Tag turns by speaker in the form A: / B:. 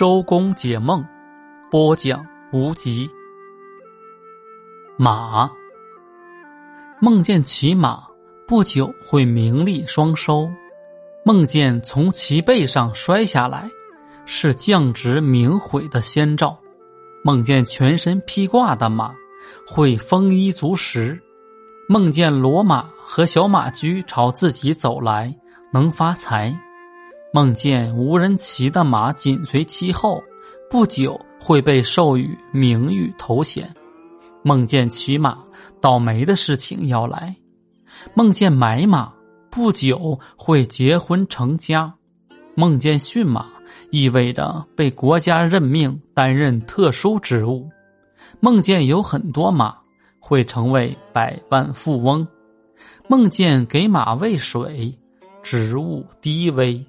A: 周公解梦，播讲无极。马梦见骑马，不久会名利双收；梦见从其背上摔下来，是降职明毁的先兆；梦见全身披挂的马，会丰衣足食；梦见骡马和小马驹朝自己走来，能发财。梦见无人骑的马紧随其后，不久会被授予名誉头衔。梦见骑马，倒霉的事情要来。梦见买马，不久会结婚成家。梦见驯马，意味着被国家。任命担任特殊职务。梦见有很多马，会成为百万富翁。梦见给马喂水，职务低微。